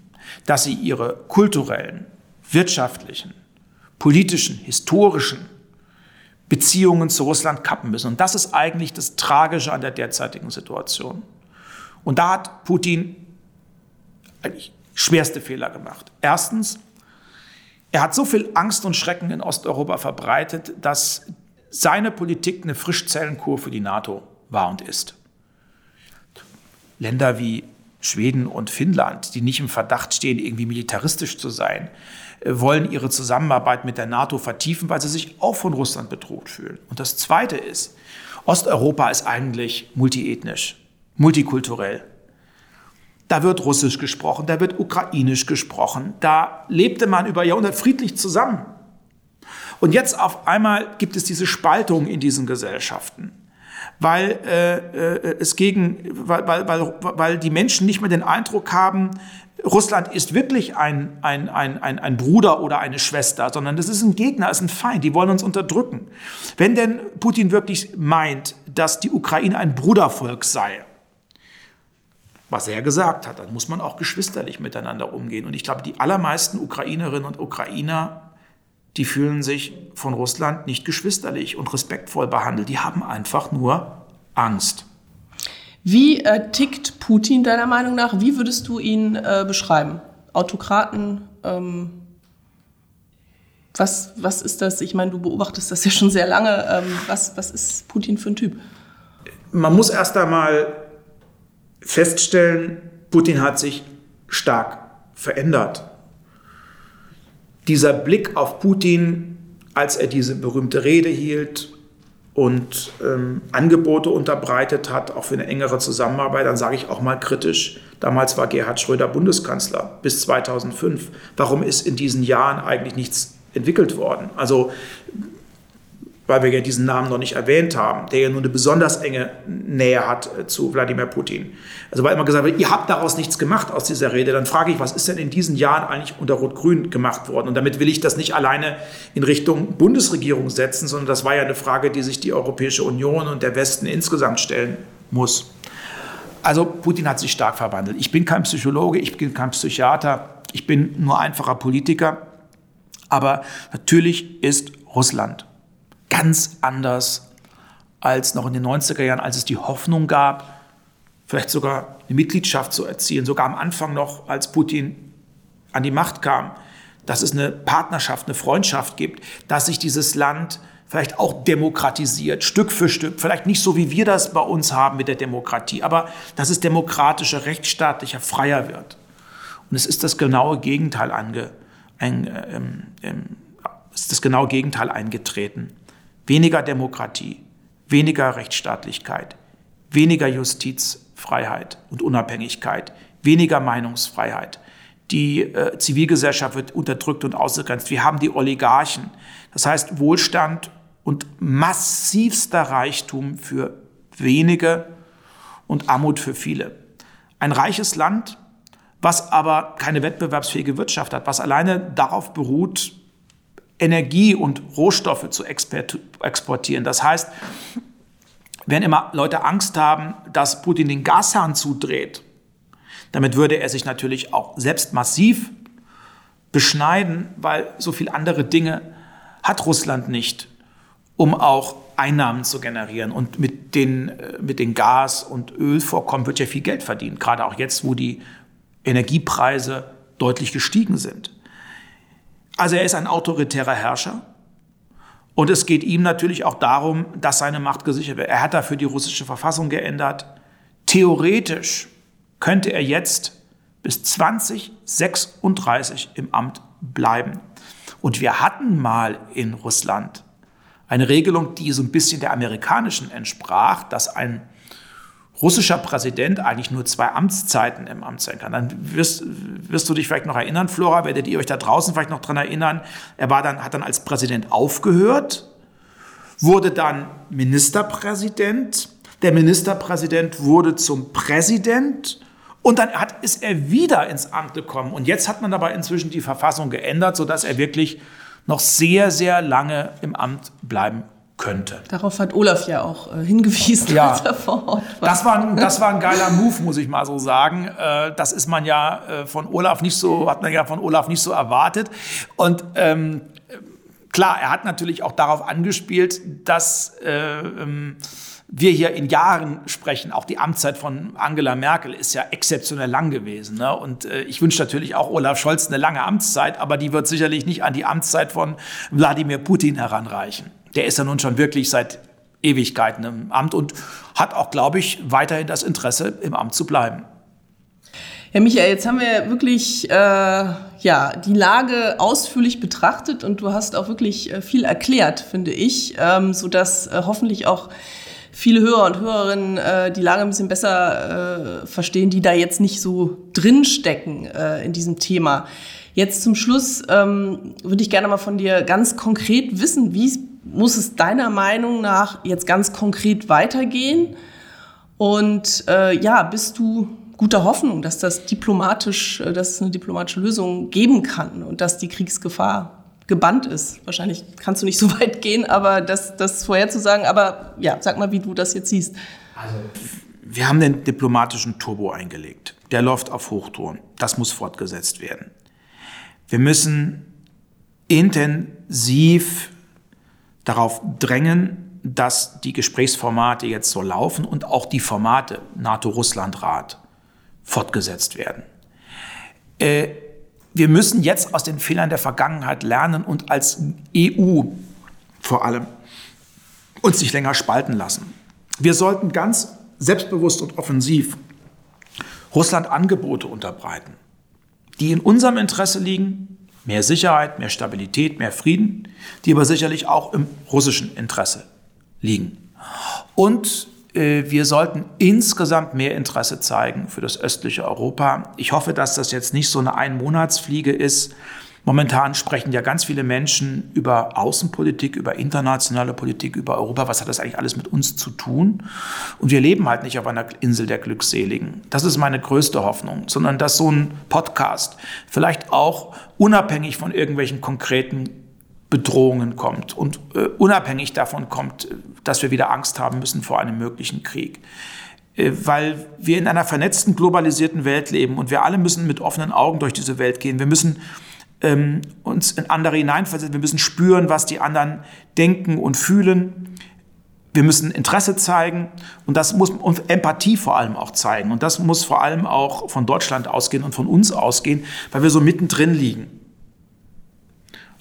dass sie ihre kulturellen, wirtschaftlichen, politischen, historischen Beziehungen zu Russland kappen müssen. Und das ist eigentlich das Tragische an der derzeitigen Situation. Und da hat Putin eigentlich schwerste Fehler gemacht. Erstens, er hat so viel Angst und Schrecken in Osteuropa verbreitet, dass seine Politik eine Frischzellenkur für die NATO war und ist. Länder wie Schweden und Finnland, die nicht im Verdacht stehen, irgendwie militaristisch zu sein, äh, wollen ihre Zusammenarbeit mit der NATO vertiefen, weil sie sich auch von Russland bedroht fühlen. Und das Zweite ist, Osteuropa ist eigentlich multiethnisch, multikulturell. Da wird Russisch gesprochen, da wird Ukrainisch gesprochen, da lebte man über Jahrhunderte friedlich zusammen. Und jetzt auf einmal gibt es diese Spaltung in diesen Gesellschaften weil äh, äh, es gegen, weil, weil, weil, weil die Menschen nicht mehr den Eindruck haben, Russland ist wirklich ein, ein, ein, ein, ein Bruder oder eine Schwester, sondern das ist ein Gegner, ist ein Feind, die wollen uns unterdrücken. Wenn denn Putin wirklich meint, dass die Ukraine ein Brudervolk sei, was er gesagt hat, dann muss man auch geschwisterlich miteinander umgehen. Und ich glaube, die allermeisten Ukrainerinnen und Ukrainer die fühlen sich von Russland nicht geschwisterlich und respektvoll behandelt. Die haben einfach nur Angst. Wie äh, tickt Putin deiner Meinung nach? Wie würdest du ihn äh, beschreiben? Autokraten? Ähm, was, was ist das? Ich meine, du beobachtest das ja schon sehr lange. Ähm, was, was ist Putin für ein Typ? Man muss erst einmal feststellen, Putin hat sich stark verändert dieser Blick auf Putin, als er diese berühmte Rede hielt und ähm, Angebote unterbreitet hat, auch für eine engere Zusammenarbeit, dann sage ich auch mal kritisch, damals war Gerhard Schröder Bundeskanzler bis 2005. Warum ist in diesen Jahren eigentlich nichts entwickelt worden? Also weil wir ja diesen Namen noch nicht erwähnt haben, der ja nur eine besonders enge Nähe hat äh, zu Wladimir Putin. Also weil immer gesagt wird, ihr habt daraus nichts gemacht aus dieser Rede, dann frage ich, was ist denn in diesen Jahren eigentlich unter Rot-Grün gemacht worden? Und damit will ich das nicht alleine in Richtung Bundesregierung setzen, sondern das war ja eine Frage, die sich die Europäische Union und der Westen insgesamt stellen muss. Also Putin hat sich stark verwandelt. Ich bin kein Psychologe, ich bin kein Psychiater, ich bin nur einfacher Politiker. Aber natürlich ist Russland ganz anders als noch in den 90er Jahren, als es die Hoffnung gab, vielleicht sogar eine Mitgliedschaft zu erzielen, sogar am Anfang noch, als Putin an die Macht kam, dass es eine Partnerschaft, eine Freundschaft gibt, dass sich dieses Land vielleicht auch demokratisiert, Stück für Stück, vielleicht nicht so, wie wir das bei uns haben mit der Demokratie, aber dass es demokratischer, rechtsstaatlicher, freier wird. Und es ist das genaue Gegenteil ange, ein, ähm, ähm, ist das genaue Gegenteil eingetreten weniger Demokratie, weniger Rechtsstaatlichkeit, weniger Justizfreiheit und Unabhängigkeit, weniger Meinungsfreiheit. Die äh, Zivilgesellschaft wird unterdrückt und ausgegrenzt. Wir haben die Oligarchen. Das heißt Wohlstand und massivster Reichtum für wenige und Armut für viele. Ein reiches Land, was aber keine wettbewerbsfähige Wirtschaft hat, was alleine darauf beruht, Energie und Rohstoffe zu exportieren. Das heißt, wenn immer Leute Angst haben, dass Putin den Gashahn zudreht, Damit würde er sich natürlich auch selbst massiv beschneiden, weil so viele andere Dinge hat Russland nicht, um auch Einnahmen zu generieren. Und mit den, äh, mit den Gas- und Ölvorkommen wird ja viel Geld verdient, gerade auch jetzt, wo die Energiepreise deutlich gestiegen sind. Also er ist ein autoritärer Herrscher. Und es geht ihm natürlich auch darum, dass seine Macht gesichert wird. Er hat dafür die russische Verfassung geändert. Theoretisch könnte er jetzt bis 2036 im Amt bleiben. Und wir hatten mal in Russland eine Regelung, die so ein bisschen der amerikanischen entsprach, dass ein russischer Präsident eigentlich nur zwei Amtszeiten im Amt sein kann. Dann wirst, wirst du dich vielleicht noch erinnern, Flora, werdet ihr euch da draußen vielleicht noch dran erinnern. Er war dann, hat dann als Präsident aufgehört, wurde dann Ministerpräsident. Der Ministerpräsident wurde zum Präsident und dann hat, ist er wieder ins Amt gekommen. Und jetzt hat man aber inzwischen die Verfassung geändert, sodass er wirklich noch sehr, sehr lange im Amt bleiben könnte. Darauf hat Olaf ja auch äh, hingewiesen, ja. als er vor Ort war. Das war, ein, das war ein geiler Move, muss ich mal so sagen. Äh, das ist man ja äh, von Olaf nicht so, hat man ja von Olaf nicht so erwartet. Und ähm, klar, er hat natürlich auch darauf angespielt, dass äh, ähm, wir hier in Jahren sprechen, auch die Amtszeit von Angela Merkel ist ja exzeptionell lang gewesen. Ne? Und äh, ich wünsche natürlich auch Olaf Scholz eine lange Amtszeit, aber die wird sicherlich nicht an die Amtszeit von Wladimir Putin heranreichen. Der ist ja nun schon wirklich seit Ewigkeiten im Amt und hat auch, glaube ich, weiterhin das Interesse, im Amt zu bleiben. Ja, Michael, jetzt haben wir wirklich äh, ja, die Lage ausführlich betrachtet und du hast auch wirklich äh, viel erklärt, finde ich, ähm, sodass äh, hoffentlich auch viele Hörer und Hörerinnen äh, die Lage ein bisschen besser äh, verstehen, die da jetzt nicht so drinstecken äh, in diesem Thema. Jetzt zum Schluss ähm, würde ich gerne mal von dir ganz konkret wissen, wie muss es deiner Meinung nach jetzt ganz konkret weitergehen? Und äh, ja, bist du guter Hoffnung, dass das diplomatisch, äh, dass es eine diplomatische Lösung geben kann und dass die Kriegsgefahr gebannt ist. Wahrscheinlich kannst du nicht so [LAUGHS] weit gehen, aber das, das vorherzusagen. Aber ja, sag mal, wie du das jetzt siehst. Also, wir haben den diplomatischen Turbo eingelegt. Der läuft auf Hochtouren. Das muss fortgesetzt werden. Wir müssen intensiv darauf drängen, dass die Gesprächsformate jetzt so laufen und auch die Formate NATO-Russland-Rat fortgesetzt werden. Äh, wir müssen jetzt aus den Fehlern der Vergangenheit lernen und als EU vor allem uns nicht länger spalten lassen. Wir sollten ganz selbstbewusst und offensiv Russland Angebote unterbreiten, die in unserem Interesse liegen, mehr Sicherheit, mehr Stabilität, mehr Frieden, die aber sicherlich auch im russischen Interesse liegen. Und äh, wir sollten insgesamt mehr Interesse zeigen für das östliche Europa. Ich hoffe, dass das jetzt nicht so eine Einmonatsfliege ist. Momentan sprechen ja ganz viele Menschen über Außenpolitik, über internationale Politik, über Europa. Was hat das eigentlich alles mit uns zu tun? Und wir leben halt nicht auf einer Insel der Glückseligen. Das ist meine größte Hoffnung, sondern dass so ein Podcast vielleicht auch unabhängig von irgendwelchen konkreten Bedrohungen kommt und äh, unabhängig davon kommt, dass wir wieder Angst haben müssen vor einem möglichen Krieg. Äh, weil wir in einer vernetzten, globalisierten Welt leben und wir alle müssen mit offenen Augen durch diese Welt gehen. Wir müssen ähm, uns in andere hineinversetzen, wir müssen spüren, was die anderen denken und fühlen. Wir müssen Interesse zeigen und das muss und Empathie vor allem auch zeigen. Und das muss vor allem auch von Deutschland ausgehen und von uns ausgehen, weil wir so mittendrin liegen.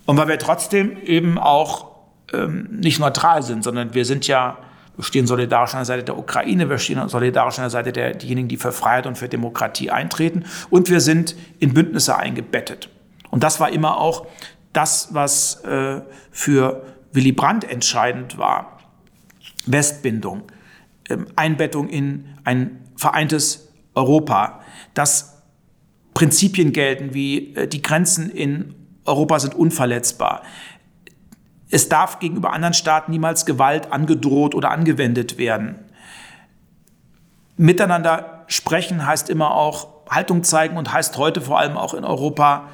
Und weil wir trotzdem eben auch ähm, nicht neutral sind, sondern wir sind ja, wir stehen solidarisch an der Seite der Ukraine, wir stehen solidarisch an der Seite derjenigen, die für Freiheit und für Demokratie eintreten und wir sind in Bündnisse eingebettet. Und das war immer auch das, was äh, für Willy Brandt entscheidend war. Westbindung, ähm, Einbettung in ein vereintes Europa, dass Prinzipien gelten wie äh, die Grenzen in Europa sind unverletzbar. Es darf gegenüber anderen Staaten niemals Gewalt angedroht oder angewendet werden. Miteinander sprechen heißt immer auch Haltung zeigen und heißt heute vor allem auch in Europa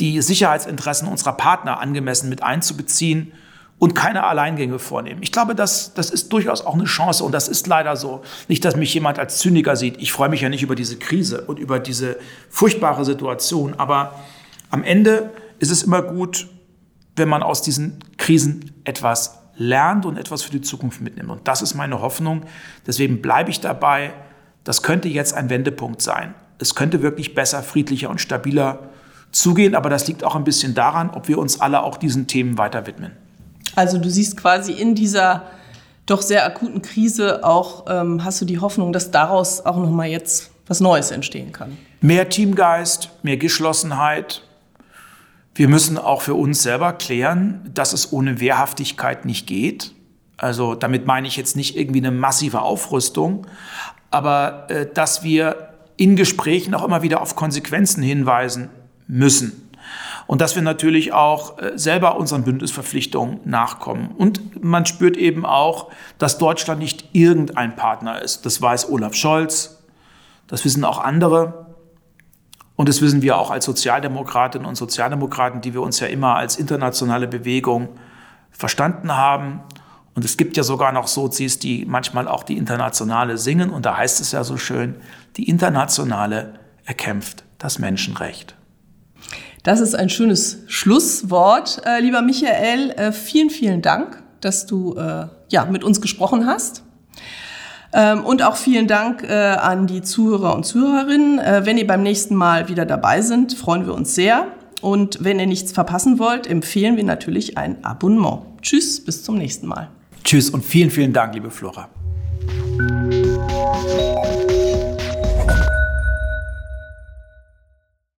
die Sicherheitsinteressen unserer Partner angemessen mit einzubeziehen und keine Alleingänge vornehmen. Ich glaube, das, das ist durchaus auch eine Chance und das ist leider so. Nicht, dass mich jemand als Zyniker sieht. Ich freue mich ja nicht über diese Krise und über diese furchtbare Situation, aber am Ende ist es immer gut, wenn man aus diesen Krisen etwas lernt und etwas für die Zukunft mitnimmt. Und das ist meine Hoffnung. Deswegen bleibe ich dabei. Das könnte jetzt ein Wendepunkt sein. Es könnte wirklich besser, friedlicher und stabiler zugehen, aber das liegt auch ein bisschen daran, ob wir uns alle auch diesen Themen weiter widmen. Also du siehst quasi in dieser doch sehr akuten Krise auch, ähm, hast du die Hoffnung, dass daraus auch nochmal jetzt was Neues entstehen kann? Mehr Teamgeist, mehr Geschlossenheit. Wir müssen auch für uns selber klären, dass es ohne Wehrhaftigkeit nicht geht. Also damit meine ich jetzt nicht irgendwie eine massive Aufrüstung, aber äh, dass wir in Gesprächen auch immer wieder auf Konsequenzen hinweisen müssen und dass wir natürlich auch äh, selber unseren Bündnisverpflichtungen nachkommen. Und man spürt eben auch, dass Deutschland nicht irgendein Partner ist. Das weiß Olaf Scholz, das wissen auch andere. Und das wissen wir auch als Sozialdemokratinnen und Sozialdemokraten, die wir uns ja immer als internationale Bewegung verstanden haben. Und es gibt ja sogar noch Sozis, die manchmal auch die Internationale singen. Und da heißt es ja so schön, die Internationale erkämpft das Menschenrecht. Das ist ein schönes Schlusswort, äh, lieber Michael. Äh, vielen, vielen Dank, dass du äh, ja, mit uns gesprochen hast. Ähm, und auch vielen Dank äh, an die Zuhörer und Zuhörerinnen. Äh, wenn ihr beim nächsten Mal wieder dabei sind, freuen wir uns sehr. Und wenn ihr nichts verpassen wollt, empfehlen wir natürlich ein Abonnement. Tschüss, bis zum nächsten Mal. Tschüss und vielen, vielen Dank, liebe Flora.